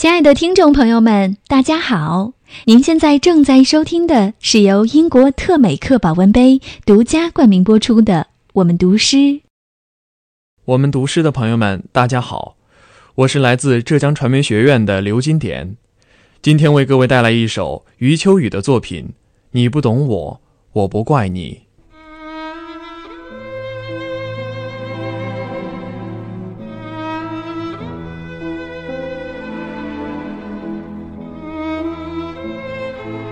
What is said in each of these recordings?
亲爱的听众朋友们，大家好！您现在正在收听的是由英国特美克保温杯独家冠名播出的《我们读诗》。我们读诗的朋友们，大家好，我是来自浙江传媒学院的刘金典，今天为各位带来一首余秋雨的作品《你不懂我，我不怪你》。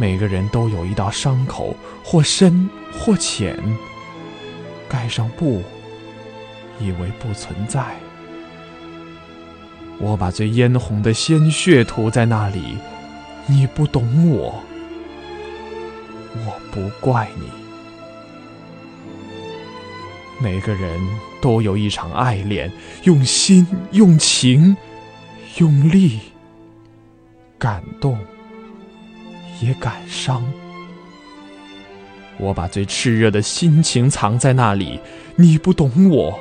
每个人都有一道伤口，或深或浅。盖上布，以为不存在。我把最嫣红的鲜血涂在那里，你不懂我，我不怪你。每个人都有一场爱恋，用心、用情、用力，感动。也感伤。我把最炽热的心情藏在那里，你不懂我，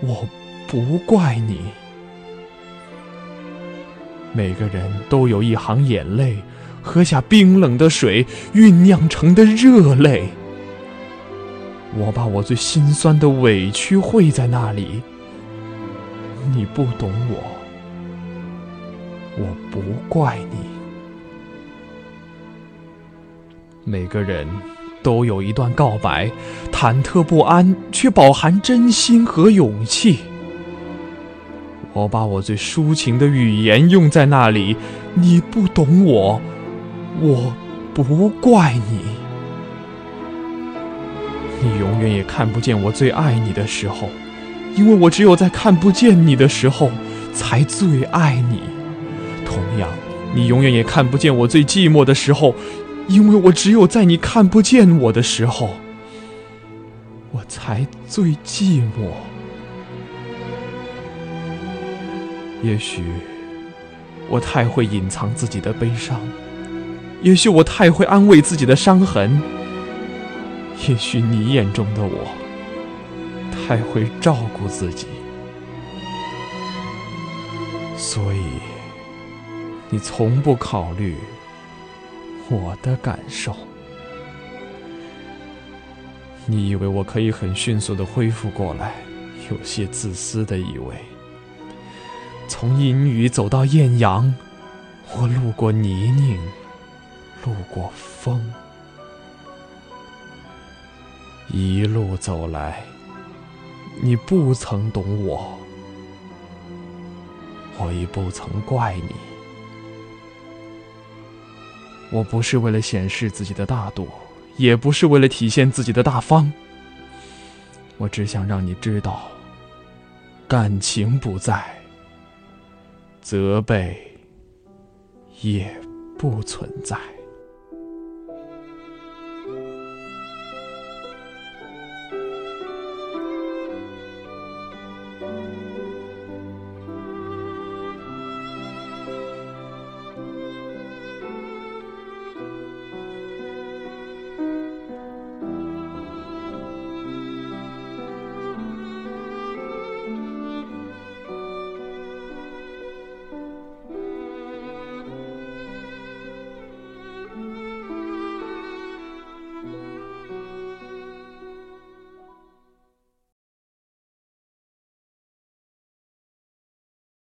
我不怪你。每个人都有一行眼泪，喝下冰冷的水酝酿成的热泪。我把我最心酸的委屈汇在那里，你不懂我，我不怪你。每个人都有一段告白，忐忑不安，却饱含真心和勇气。我把我最抒情的语言用在那里，你不懂我，我不怪你。你永远也看不见我最爱你的时候，因为我只有在看不见你的时候，才最爱你。同样，你永远也看不见我最寂寞的时候。因为我只有在你看不见我的时候，我才最寂寞。也许我太会隐藏自己的悲伤，也许我太会安慰自己的伤痕，也许你眼中的我太会照顾自己，所以你从不考虑。我的感受，你以为我可以很迅速的恢复过来？有些自私的以为，从阴雨走到艳阳，我路过泥泞，路过风，一路走来，你不曾懂我，我亦不曾怪你。我不是为了显示自己的大度，也不是为了体现自己的大方。我只想让你知道，感情不在，责备也不存在。